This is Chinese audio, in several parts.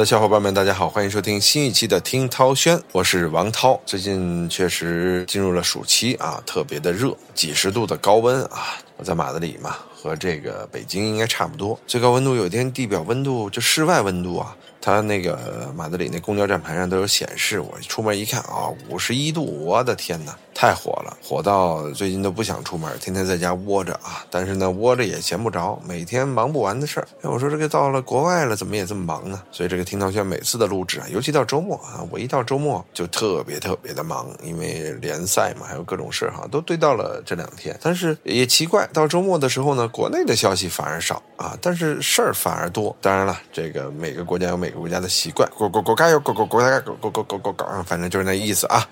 的，小伙伴们，大家好，欢迎收听新一期的听涛轩，我是王涛。最近确实进入了暑期啊，特别的热，几十度的高温啊。我在马德里嘛，和这个北京应该差不多。最高温度有一天地表温度就室外温度啊，它那个马德里那公交站牌上都有显示。我出门一看啊，五十一度，我的天哪！太火了，火到最近都不想出门，天天在家窝着啊。但是呢，窝着也闲不着，每天忙不完的事儿。哎，我说这个到了国外了，怎么也这么忙呢？所以这个听涛轩每次的录制啊，尤其到周末啊，我一到周末就特别特别的忙，因为联赛嘛，还有各种事儿哈，都堆到了这两天。但是也奇怪，到周末的时候呢，国内的消息反而少啊，但是事儿反而多。当然了，这个每个国家有每个国家的习惯，国国国家有国国国家国国国国国国，反正就是那意思啊，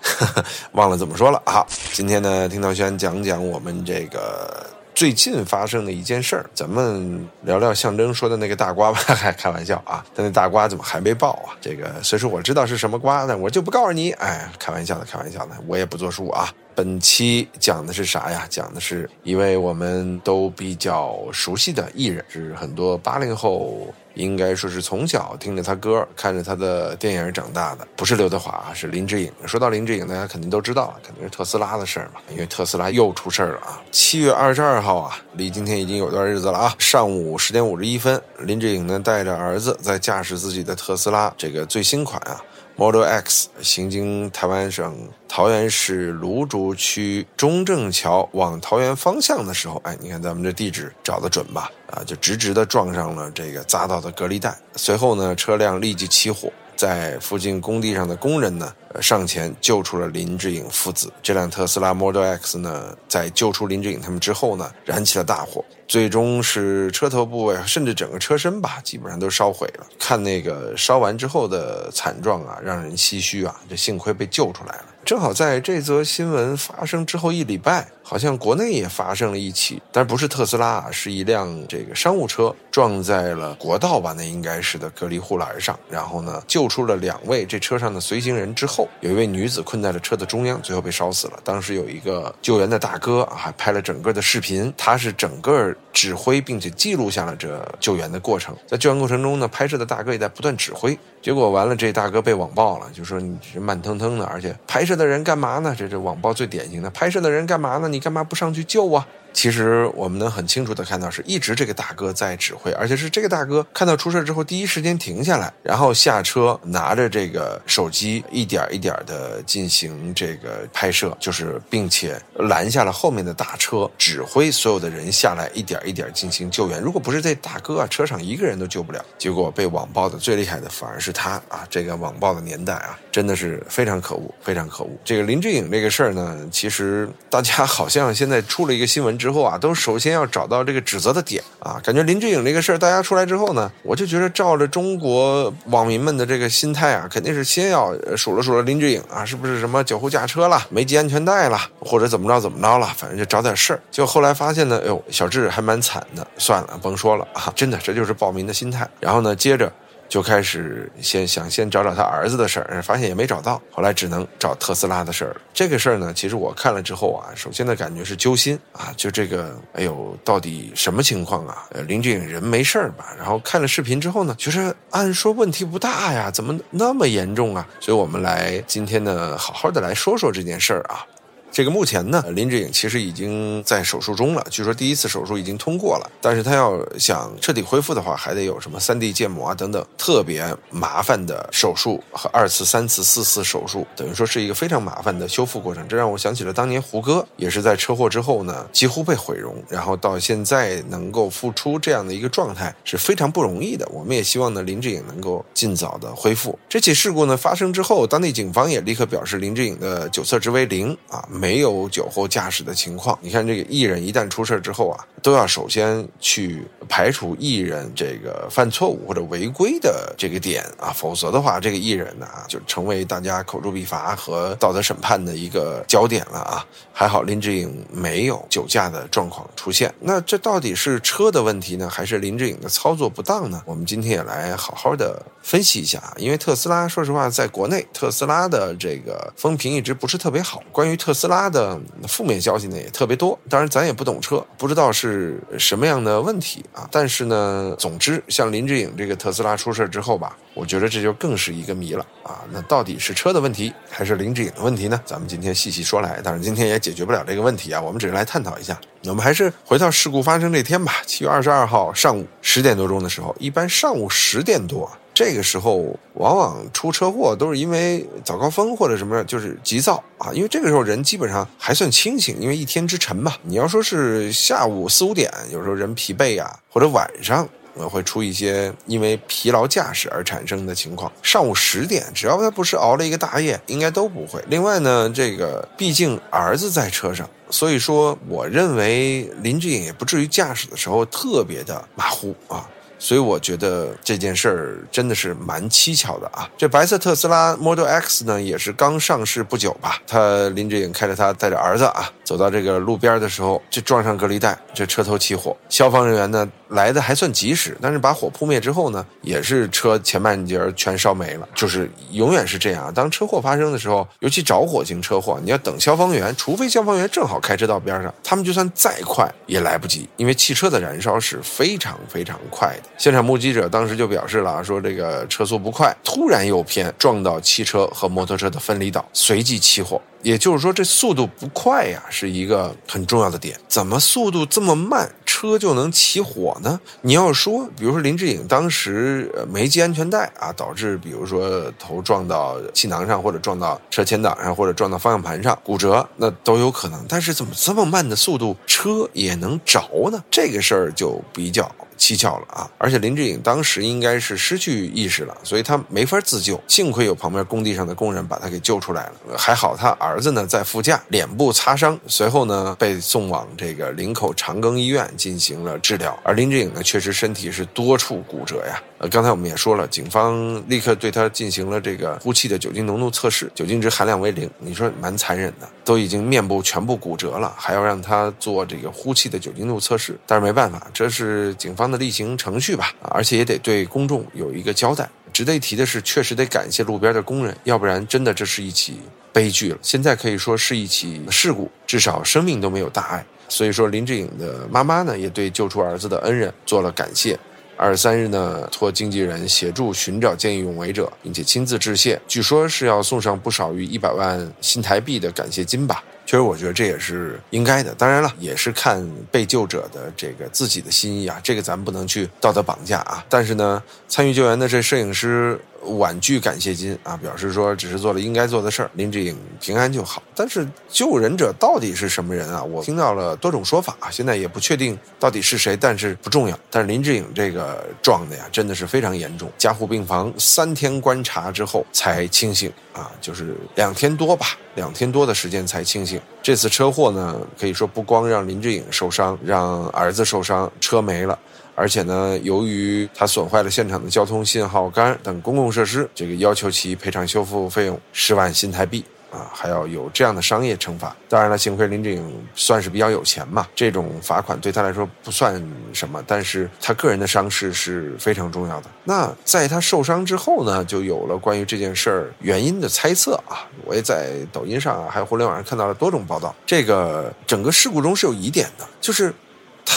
忘了怎么说了啊。好，今天呢，听涛轩讲讲我们这个最近发生的一件事儿，咱们聊聊象征说的那个大瓜吧，开玩笑啊，但那大瓜怎么还没爆啊？这个虽说我知道是什么瓜，但我就不告诉你。哎，开玩笑的，开玩笑的，我也不作数啊。本期讲的是啥呀？讲的是一位我们都比较熟悉的艺人，是很多八零后。应该说是从小听着他歌，看着他的电影长大的，不是刘德华，是林志颖。说到林志颖，大家肯定都知道了，肯定是特斯拉的事儿嘛。因为特斯拉又出事儿了啊！七月二十二号啊，离今天已经有段日子了啊。上午十点五十一分，林志颖呢带着儿子在驾驶自己的特斯拉这个最新款啊。Model X 行经台湾省桃园市芦竹区中正桥往桃园方向的时候，哎，你看咱们这地址找的准吧？啊，就直直的撞上了这个匝道的隔离带。随后呢，车辆立即起火，在附近工地上的工人呢，上前救出了林志颖父子。这辆特斯拉 Model X 呢，在救出林志颖他们之后呢，燃起了大火。最终是车头部位，甚至整个车身吧，基本上都烧毁了。看那个烧完之后的惨状啊，让人唏嘘啊。这幸亏被救出来了。正好在这则新闻发生之后一礼拜，好像国内也发生了一起，但不是特斯拉，是一辆这个商务车撞在了国道吧？那应该是的隔离护栏上。然后呢，救出了两位这车上的随行人之后，有一位女子困在了车的中央，最后被烧死了。当时有一个救援的大哥啊，还拍了整个的视频，他是整个。指挥并且记录下了这救援的过程，在救援过程中呢，拍摄的大哥也在不断指挥。结果完了，这大哥被网暴了，就说你是慢腾腾的，而且拍摄的人干嘛呢？这这网暴最典型的，拍摄的人干嘛呢？你干嘛不上去救啊？其实我们能很清楚的看到，是一直这个大哥在指挥，而且是这个大哥看到出事之后，第一时间停下来，然后下车拿着这个手机，一点一点的进行这个拍摄，就是并且拦下了后面的大车，指挥所有的人下来，一点一点进行救援。如果不是这大哥啊，车上一个人都救不了。结果被网暴的最厉害的反而是他啊！这个网暴的年代啊，真的是非常可恶，非常可恶。这个林志颖这个事儿呢，其实大家好像现在出了一个新闻之。后啊，都首先要找到这个指责的点啊。感觉林志颖这个事儿，大家出来之后呢，我就觉得照着中国网民们的这个心态啊，肯定是先要数了数了林志颖啊，是不是什么酒后驾车了，没系安全带了，或者怎么着怎么着了，反正就找点事儿。就后来发现呢，哎呦，小智还蛮惨的，算了，甭说了啊，真的，这就是暴民的心态。然后呢，接着。就开始先想先找找他儿子的事儿，发现也没找到，后来只能找特斯拉的事儿了。这个事儿呢，其实我看了之后啊，首先的感觉是揪心啊，就这个，哎呦，到底什么情况啊？呃，林志颖人没事儿吧？然后看了视频之后呢，觉得按说问题不大呀，怎么那么严重啊？所以我们来今天呢，好好的来说说这件事儿啊。这个目前呢，林志颖其实已经在手术中了。据说第一次手术已经通过了，但是他要想彻底恢复的话，还得有什么三 D 建模啊等等特别麻烦的手术和二次、三次、四次手术，等于说是一个非常麻烦的修复过程。这让我想起了当年胡歌也是在车祸之后呢，几乎被毁容，然后到现在能够复出这样的一个状态是非常不容易的。我们也希望呢，林志颖能够尽早的恢复。这起事故呢发生之后，当地警方也立刻表示林志颖的酒测值为零啊。没有酒后驾驶的情况。你看，这个艺人一旦出事之后啊，都要首先去排除艺人这个犯错误或者违规的这个点啊，否则的话，这个艺人呢就成为大家口诛笔伐和道德审判的一个焦点了啊。还好林志颖没有酒驾的状况出现。那这到底是车的问题呢，还是林志颖的操作不当呢？我们今天也来好好的分析一下啊。因为特斯拉，说实话，在国内特斯拉的这个风评一直不是特别好。关于特斯拉的负面消息呢也特别多。当然，咱也不懂车，不知道是什么样的问题啊。但是呢，总之，像林志颖这个特斯拉出事之后吧，我觉得这就更是一个谜了啊。那到底是车的问题，还是林志颖的问题呢？咱们今天细细说来。但是今天也解决不了这个问题啊，我们只是来探讨一下。我们还是回到事故发生这天吧，七月二十二号上午十点多钟的时候，一般上午十点多。这个时候往往出车祸都是因为早高峰或者什么，就是急躁啊。因为这个时候人基本上还算清醒，因为一天之晨嘛。你要说是下午四五点，有时候人疲惫啊，或者晚上会出一些因为疲劳驾驶而产生的情况。上午十点，只要他不是熬了一个大夜，应该都不会。另外呢，这个毕竟儿子在车上，所以说我认为林志颖也不至于驾驶的时候特别的马虎啊。所以我觉得这件事儿真的是蛮蹊跷的啊！这白色特斯拉 Model X 呢，也是刚上市不久吧？他林志颖开着他带着儿子啊，走到这个路边的时候，就撞上隔离带，这车头起火。消防人员呢来的还算及时，但是把火扑灭之后呢，也是车前半截全烧没了。就是永远是这样，当车祸发生的时候，尤其着火型车祸，你要等消防员，除非消防员正好开车到边上，他们就算再快也来不及，因为汽车的燃烧是非常非常快的。现场目击者当时就表示了，说这个车速不快，突然右偏撞到汽车和摩托车的分离岛，随即起火。也就是说，这速度不快呀，是一个很重要的点。怎么速度这么慢，车就能起火呢？你要说，比如说林志颖当时没系安全带啊，导致比如说头撞到气囊上，或者撞到车前挡上，或者撞到方向盘上骨折，那都有可能。但是怎么这么慢的速度，车也能着呢？这个事儿就比较。蹊跷了啊！而且林志颖当时应该是失去意识了，所以他没法自救。幸亏有旁边工地上的工人把他给救出来了。还好他儿子呢在副驾，脸部擦伤，随后呢被送往这个林口长庚医院进行了治疗。而林志颖呢确实身体是多处骨折呀。呃，刚才我们也说了，警方立刻对他进行了这个呼气的酒精浓度测试，酒精值含量为零。你说蛮残忍的，都已经面部全部骨折了，还要让他做这个呼气的酒精度测试。但是没办法，这是警方的例行程序吧？而且也得对公众有一个交代。值得一提的是，确实得感谢路边的工人，要不然真的这是一起悲剧了。现在可以说是一起事故，至少生命都没有大碍。所以说，林志颖的妈妈呢，也对救出儿子的恩人做了感谢。二十三日呢，托经纪人协助寻找见义勇为者，并且亲自致谢。据说是要送上不少于一百万新台币的感谢金吧。其实我觉得这也是应该的。当然了，也是看被救者的这个自己的心意啊，这个咱们不能去道德绑架啊。但是呢，参与救援的这摄影师。婉拒感谢金啊，表示说只是做了应该做的事儿，林志颖平安就好。但是救人者到底是什么人啊？我听到了多种说法，现在也不确定到底是谁，但是不重要。但是林志颖这个撞的呀，真的是非常严重，加护病房三天观察之后才清醒啊，就是两天多吧，两天多的时间才清醒。这次车祸呢，可以说不光让林志颖受伤，让儿子受伤，车没了。而且呢，由于它损坏了现场的交通信号杆等公共设施，这个要求其赔偿修复费用十万新台币啊，还要有这样的商业惩罚。当然了，幸亏林志颖算是比较有钱嘛，这种罚款对他来说不算什么，但是他个人的伤势是非常重要的。那在他受伤之后呢，就有了关于这件事儿原因的猜测啊。我也在抖音上啊，还有互联网上看到了多种报道。这个整个事故中是有疑点的，就是。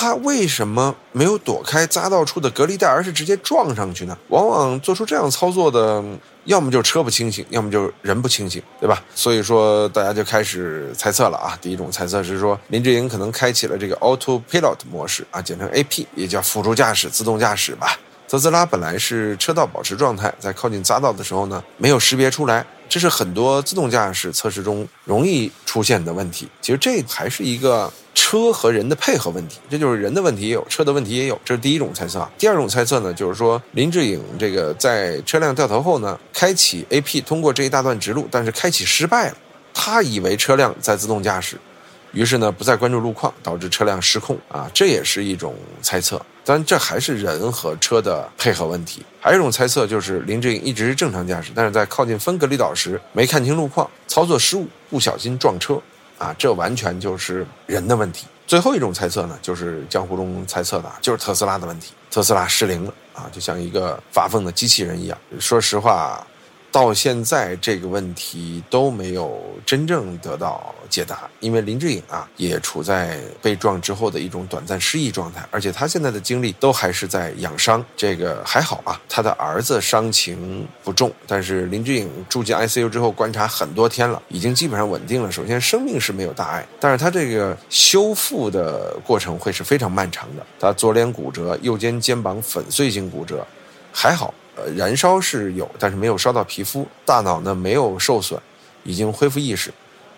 他为什么没有躲开匝道处的隔离带，而是直接撞上去呢？往往做出这样操作的，要么就车不清醒，要么就人不清醒，对吧？所以说，大家就开始猜测了啊。第一种猜测是说，林志颖可能开启了这个 Autopilot 模式啊，简称 AP，也叫辅助驾驶、自动驾驶吧。特斯拉本来是车道保持状态，在靠近匝道的时候呢，没有识别出来。这是很多自动驾驶测试中容易出现的问题。其实这还是一个车和人的配合问题，这就是人的问题也有，车的问题也有。这是第一种猜测。第二种猜测呢，就是说林志颖这个在车辆掉头后呢，开启 AP 通过这一大段直路，但是开启失败了，他以为车辆在自动驾驶。于是呢，不再关注路况，导致车辆失控啊，这也是一种猜测。但这还是人和车的配合问题。还有一种猜测就是林志颖一直是正常驾驶，但是在靠近分隔离岛时没看清路况，操作失误，不小心撞车啊，这完全就是人的问题。最后一种猜测呢，就是江湖中猜测的，就是特斯拉的问题，特斯拉失灵了啊，就像一个发疯的机器人一样。说实话。到现在这个问题都没有真正得到解答，因为林志颖啊也处在被撞之后的一种短暂失忆状态，而且他现在的精力都还是在养伤。这个还好啊，他的儿子伤情不重，但是林志颖住进 ICU 之后观察很多天了，已经基本上稳定了。首先生命是没有大碍，但是他这个修复的过程会是非常漫长的。他左脸骨折，右肩肩膀粉碎性骨折，还好，呃，燃烧是有，但是没有烧到皮肤，大脑呢没有受损。已经恢复意识，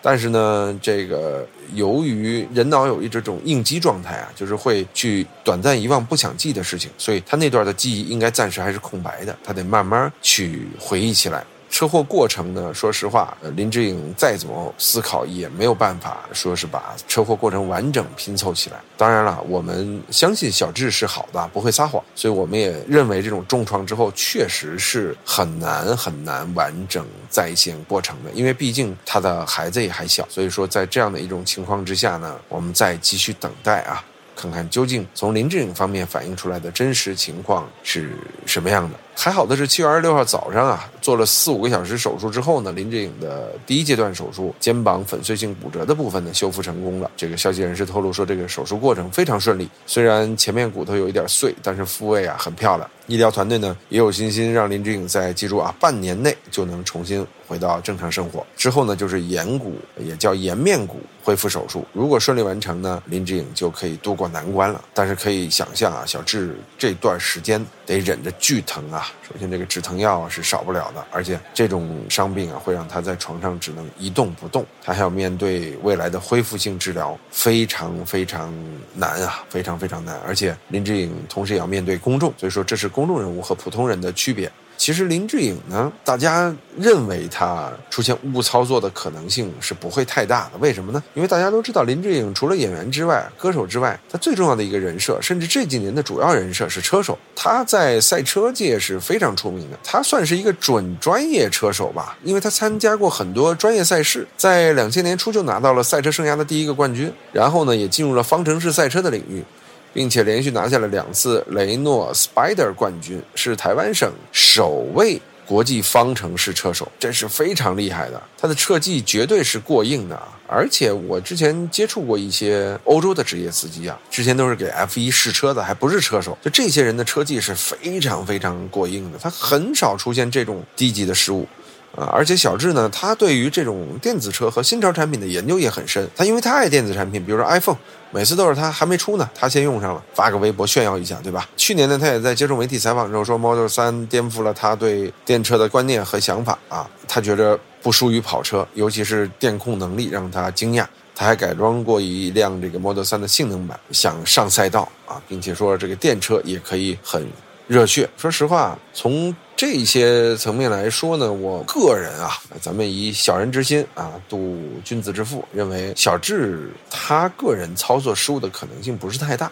但是呢，这个由于人脑有一这种应激状态啊，就是会去短暂遗忘不想记的事情，所以他那段的记忆应该暂时还是空白的，他得慢慢去回忆起来。车祸过程呢？说实话，林志颖再怎么思考也没有办法说是把车祸过程完整拼凑起来。当然了，我们相信小智是好的，不会撒谎，所以我们也认为这种重创之后确实是很难很难完整再现过程的，因为毕竟他的孩子也还小。所以说，在这样的一种情况之下呢，我们再继续等待啊。看看究竟从林志颖方面反映出来的真实情况是什么样的？还好的是，七月二十六号早上啊，做了四五个小时手术之后呢，林志颖的第一阶段手术肩膀粉碎性骨折的部分呢修复成功了。这个消息人士透露说，这个手术过程非常顺利，虽然前面骨头有一点碎，但是复位啊很漂亮。医疗团队呢也有信心让林志颖在记住啊半年内就能重新回到正常生活。之后呢就是眼骨也叫颜面骨恢复手术，如果顺利完成呢，林志颖就可以渡过难关了。但是可以想象啊，小智这段时间得忍着剧疼啊。首先这个止疼药是少不了的，而且这种伤病啊会让他在床上只能一动不动，他还要面对未来的恢复性治疗，非常非常难啊，非常非常难。而且林志颖同时也要面对公众，所以说这是。公众人物和普通人的区别，其实林志颖呢，大家认为他出现误操作的可能性是不会太大的。为什么呢？因为大家都知道，林志颖除了演员之外，歌手之外，他最重要的一个人设，甚至这几年的主要人设是车手。他在赛车界是非常出名的，他算是一个准专业车手吧，因为他参加过很多专业赛事，在两千年初就拿到了赛车生涯的第一个冠军，然后呢，也进入了方程式赛车的领域。并且连续拿下了两次雷诺 Spider 冠军，是台湾省首位国际方程式车手，这是非常厉害的。他的车技绝对是过硬的啊！而且我之前接触过一些欧洲的职业司机啊，之前都是给 F1 试车的，还不是车手。就这些人的车技是非常非常过硬的，他很少出现这种低级的失误。啊，而且小智呢，他对于这种电子车和新潮产品的研究也很深。他因为他爱电子产品，比如说 iPhone，每次都是他还没出呢，他先用上了，发个微博炫耀一下，对吧？去年呢，他也在接受媒体采访之后说，Model 3颠覆了他对电车的观念和想法啊，他觉着不输于跑车，尤其是电控能力让他惊讶。他还改装过一辆这个 Model 3的性能版，想上赛道啊，并且说这个电车也可以很热血。说实话，从这些层面来说呢，我个人啊，咱们以小人之心啊度君子之腹，认为小智他个人操作失误的可能性不是太大，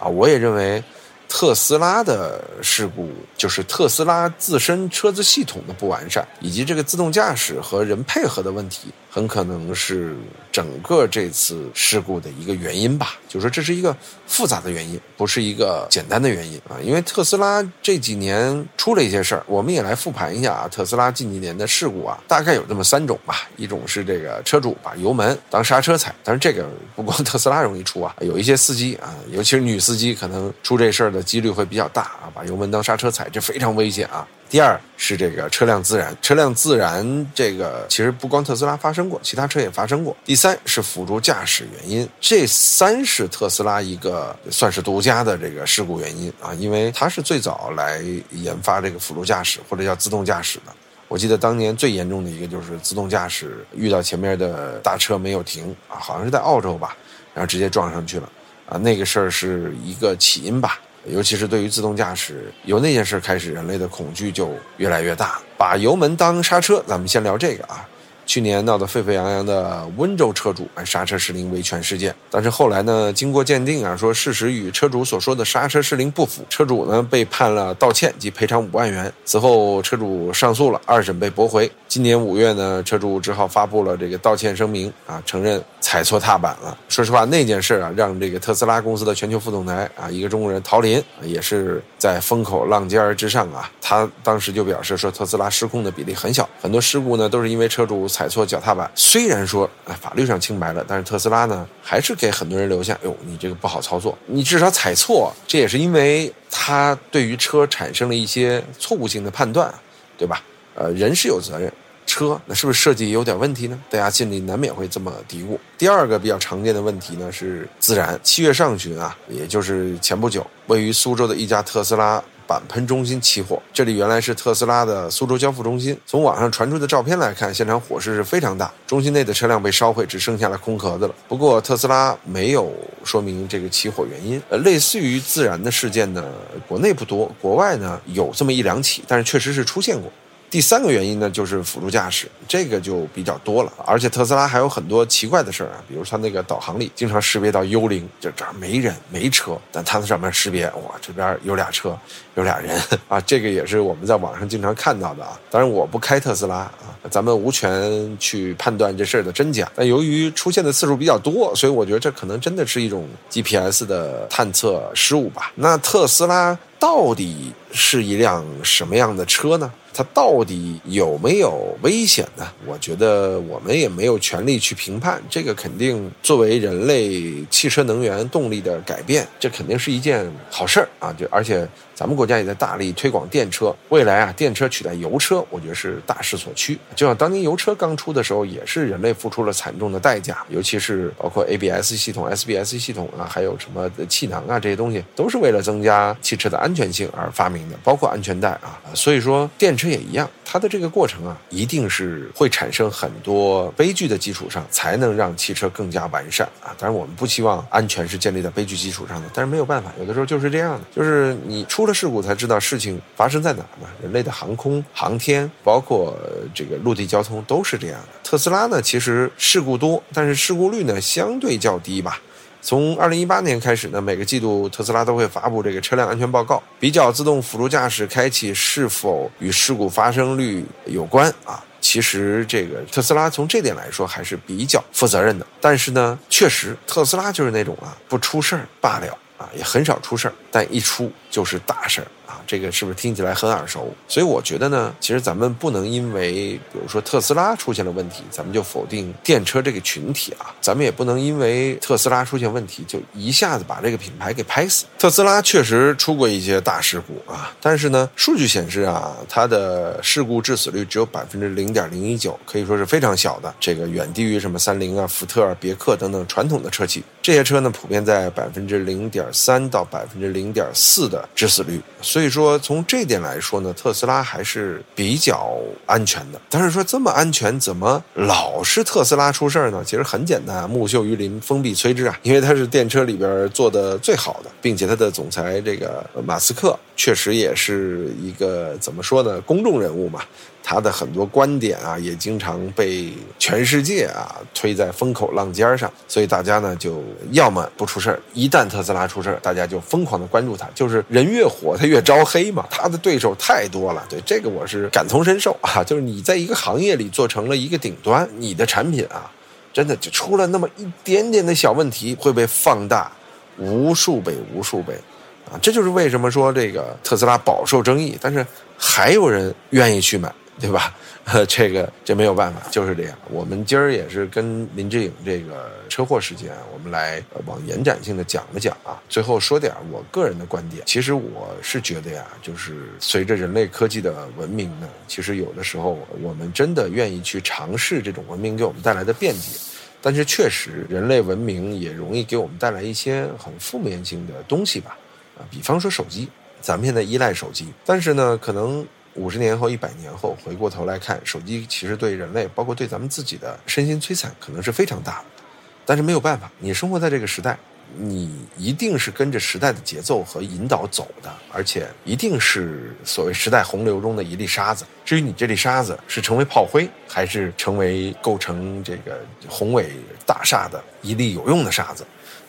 啊，我也认为特斯拉的事故就是特斯拉自身车子系统的不完善，以及这个自动驾驶和人配合的问题。很可能是整个这次事故的一个原因吧，就是说这是一个复杂的原因，不是一个简单的原因啊。因为特斯拉这几年出了一些事儿，我们也来复盘一下啊。特斯拉近几年的事故啊，大概有这么三种吧。一种是这个车主把油门当刹车踩，但是这个不光 特斯拉容易出啊，有一些司机啊，尤其是女司机，可能出这事儿的几率会比较大啊，把油门当刹车踩，这非常危险啊。第二是这个车辆自燃，车辆自燃这个其实不光特斯拉发生过，其他车也发生过。第三是辅助驾驶原因，这三是特斯拉一个算是独家的这个事故原因啊，因为它是最早来研发这个辅助驾驶或者叫自动驾驶的。我记得当年最严重的一个就是自动驾驶遇到前面的大车没有停啊，好像是在澳洲吧，然后直接撞上去了啊，那个事儿是一个起因吧。尤其是对于自动驾驶，由那件事开始，人类的恐惧就越来越大。把油门当刹车，咱们先聊这个啊。去年闹得沸沸扬扬的温州车主刹车失灵维权事件，但是后来呢，经过鉴定啊，说事实与车主所说的刹车失灵不符，车主呢被判了道歉及赔偿五万元。此后，车主上诉了，二审被驳回。今年五月呢，车主只好发布了这个道歉声明啊，承认踩错踏板了。说实话，那件事啊，让这个特斯拉公司的全球副总裁啊，一个中国人陶林，也是在风口浪尖之上啊。他当时就表示说，特斯拉失控的比例很小，很多事故呢都是因为车主。踩错脚踏板。虽然说啊法律上清白了，但是特斯拉呢还是给很多人留下，哟，你这个不好操作，你至少踩错，这也是因为他对于车产生了一些错误性的判断，对吧？呃，人是有责任。车那是不是设计有点问题呢？大家心里难免会这么嘀咕。第二个比较常见的问题呢是自燃。七月上旬啊，也就是前不久，位于苏州的一家特斯拉板喷中心起火。这里原来是特斯拉的苏州交付中心。从网上传出的照片来看，现场火势是非常大，中心内的车辆被烧毁，只剩下了空壳子了。不过特斯拉没有说明这个起火原因。呃，类似于自燃的事件呢，国内不多，国外呢有这么一两起，但是确实是出现过。第三个原因呢，就是辅助驾驶，这个就比较多了。而且特斯拉还有很多奇怪的事儿啊，比如它那个导航里经常识别到幽灵，就这儿没人没车，但它在上面识别，哇，这边有俩车，有俩人 啊，这个也是我们在网上经常看到的啊。当然我不开特斯拉啊，咱们无权去判断这事儿的真假。但由于出现的次数比较多，所以我觉得这可能真的是一种 GPS 的探测失误吧。那特斯拉到底是一辆什么样的车呢？它到底有没有危险呢？我觉得我们也没有权利去评判。这个肯定作为人类汽车能源动力的改变，这肯定是一件好事儿啊！就而且。咱们国家也在大力推广电车，未来啊，电车取代油车，我觉得是大势所趋。就像当年油车刚出的时候，也是人类付出了惨重的代价，尤其是包括 ABS 系统、SBS 系统啊，还有什么气囊啊这些东西，都是为了增加汽车的安全性而发明的，包括安全带啊。所以说，电车也一样，它的这个过程啊，一定是会产生很多悲剧的基础上，才能让汽车更加完善啊。当然，我们不希望安全是建立在悲剧基础上的，但是没有办法，有的时候就是这样的，就是你出。出了事故才知道事情发生在哪儿嘛？人类的航空航天，包括这个陆地交通都是这样的。特斯拉呢，其实事故多，但是事故率呢相对较低吧。从二零一八年开始呢，每个季度特斯拉都会发布这个车辆安全报告，比较自动辅助驾驶开启是否与事故发生率有关啊。其实这个特斯拉从这点来说还是比较负责任的。但是呢，确实特斯拉就是那种啊，不出事儿罢了。啊，也很少出事儿，但一出就是大事儿。这个是不是听起来很耳熟？所以我觉得呢，其实咱们不能因为比如说特斯拉出现了问题，咱们就否定电车这个群体啊。咱们也不能因为特斯拉出现问题，就一下子把这个品牌给拍死。特斯拉确实出过一些大事故啊，但是呢，数据显示啊，它的事故致死率只有百分之零点零一九，可以说是非常小的。这个远低于什么三菱啊、福特啊、别克等等传统的车企。这些车呢，普遍在百分之零点三到百分之零点四的致死率。所以说，从这点来说呢，特斯拉还是比较安全的。但是说这么安全，怎么老是特斯拉出事儿呢？其实很简单，木秀于林，风必摧之啊。因为它是电车里边做的最好的，并且它的总裁这个马斯克确实也是一个怎么说呢，公众人物嘛。他的很多观点啊，也经常被全世界啊推在风口浪尖上，所以大家呢就要么不出事儿，一旦特斯拉出事儿，大家就疯狂的关注他，就是人越火他越招黑嘛，他的对手太多了，对这个我是感同身受啊，就是你在一个行业里做成了一个顶端，你的产品啊，真的就出了那么一点点的小问题，会被放大无数倍、无数倍，啊，这就是为什么说这个特斯拉饱受争议，但是还有人愿意去买。对吧？这个这没有办法，就是这样。我们今儿也是跟林志颖这个车祸事件，我们来往延展性的讲了讲啊。最后说点我个人的观点。其实我是觉得呀，就是随着人类科技的文明呢，其实有的时候我们真的愿意去尝试这种文明给我们带来的便捷。但是确实，人类文明也容易给我们带来一些很负面性的东西吧？啊，比方说手机，咱们现在依赖手机，但是呢，可能。五十年后、一百年后，回过头来看，手机其实对人类，包括对咱们自己的身心摧残，可能是非常大的。但是没有办法，你生活在这个时代，你一定是跟着时代的节奏和引导走的，而且一定是所谓时代洪流中的一粒沙子。至于你这粒沙子是成为炮灰，还是成为构成这个宏伟大厦的一粒有用的沙子，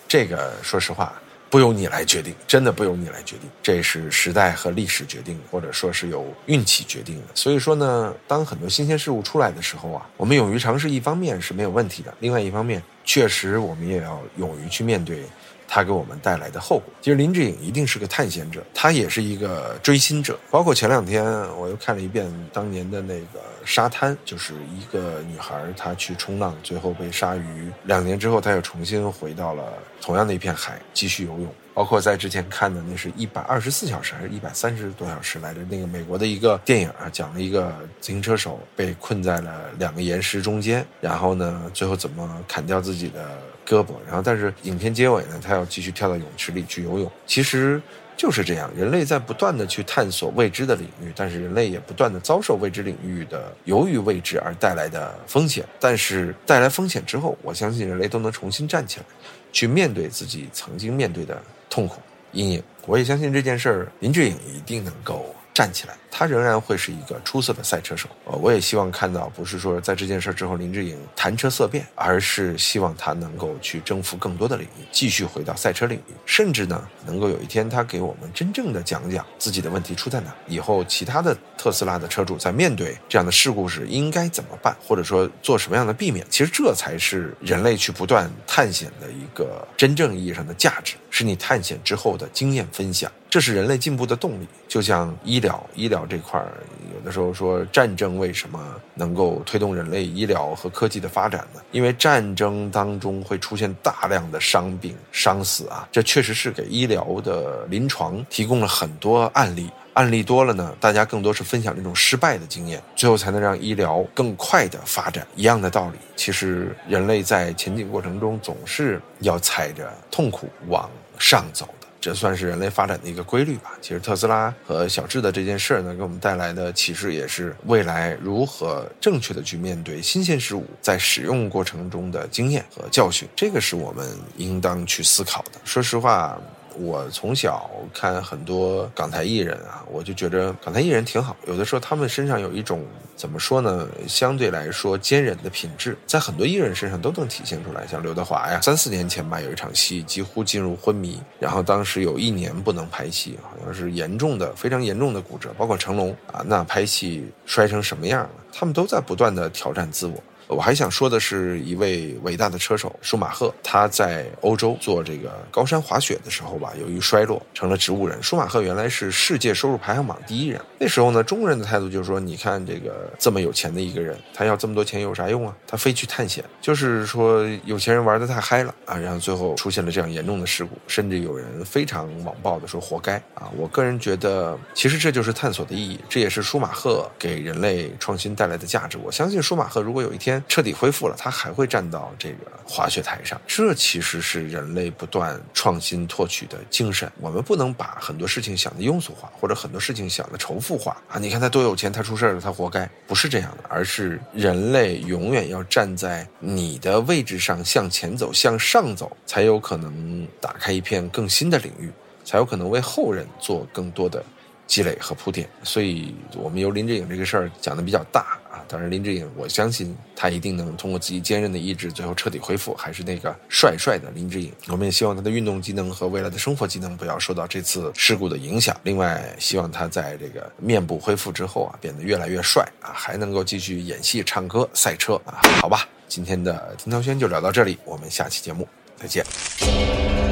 这个说实话。不由你来决定，真的不由你来决定，这是时代和历史决定，或者说是由运气决定的。所以说呢，当很多新鲜事物出来的时候啊，我们勇于尝试，一方面是没有问题的，另外一方面，确实我们也要勇于去面对它给我们带来的后果。其实林志颖一定是个探险者，他也是一个追星者。包括前两天我又看了一遍当年的那个沙滩，就是一个女孩她去冲浪，最后被鲨鱼。两年之后，她又重新回到了同样的一片海，继续游泳。包括在之前看的那是一百二十四小时还是一百三十多小时来着？那个美国的一个电影啊，讲了一个自行车手被困在了两个岩石中间，然后呢，最后怎么砍掉自己的胳膊，然后但是影片结尾呢，他要继续跳到泳池里去游泳。其实就是这样，人类在不断的去探索未知的领域，但是人类也不断的遭受未知领域的由于未知而带来的风险。但是带来风险之后，我相信人类都能重新站起来，去面对自己曾经面对的。痛苦阴影，我也相信这件事儿，林志颖一定能够站起来。他仍然会是一个出色的赛车手，呃，我也希望看到，不是说在这件事之后林志颖谈车色变，而是希望他能够去征服更多的领域，继续回到赛车领域，甚至呢，能够有一天他给我们真正的讲讲自己的问题出在哪，以后其他的特斯拉的车主在面对这样的事故时应该怎么办，或者说做什么样的避免，其实这才是人类去不断探险的一个真正意义上的价值，是你探险之后的经验分享，这是人类进步的动力。就像医疗，医疗。这块儿有的时候说战争为什么能够推动人类医疗和科技的发展呢？因为战争当中会出现大量的伤病、伤死啊，这确实是给医疗的临床提供了很多案例。案例多了呢，大家更多是分享这种失败的经验，最后才能让医疗更快的发展。一样的道理，其实人类在前进过程中总是要踩着痛苦往上走。这算是人类发展的一个规律吧。其实特斯拉和小智的这件事儿呢，给我们带来的启示也是未来如何正确的去面对新鲜事物，在使用过程中的经验和教训，这个是我们应当去思考的。说实话。我从小看很多港台艺人啊，我就觉得港台艺人挺好。有的时候他们身上有一种怎么说呢，相对来说坚韧的品质，在很多艺人身上都能体现出来。像刘德华呀，三四年前吧，有一场戏几乎进入昏迷，然后当时有一年不能拍戏，好像是严重的、非常严重的骨折。包括成龙啊，那拍戏摔成什么样了？他们都在不断的挑战自我。我还想说的是一位伟大的车手舒马赫，他在欧洲做这个高山滑雪的时候吧，由于摔落成了植物人。舒马赫原来是世界收入排行榜第一人，那时候呢，中国人的态度就是说，你看这个这么有钱的一个人，他要这么多钱有啥用啊？他非去探险，就是说有钱人玩的太嗨了啊，然后最后出现了这样严重的事故，甚至有人非常网暴的说活该啊。我个人觉得，其实这就是探索的意义，这也是舒马赫给人类创新带来的价值。我相信舒马赫如果有一天。彻底恢复了，他还会站到这个滑雪台上。这其实是人类不断创新拓取的精神。我们不能把很多事情想的庸俗化，或者很多事情想的仇富化啊！你看他多有钱，他出事了，他活该，不是这样的，而是人类永远要站在你的位置上向前走，向上走，才有可能打开一片更新的领域，才有可能为后人做更多的。积累和铺垫，所以我们由林志颖这个事儿讲的比较大。当然，林志颖，我相信他一定能通过自己坚韧的意志，最后彻底恢复，还是那个帅帅的林志颖。我们也希望他的运动技能和未来的生活技能不要受到这次事故的影响。另外，希望他在这个面部恢复之后啊，变得越来越帅啊，还能够继续演戏、唱歌、赛车啊。好吧，今天的听涛轩就聊到这里，我们下期节目再见。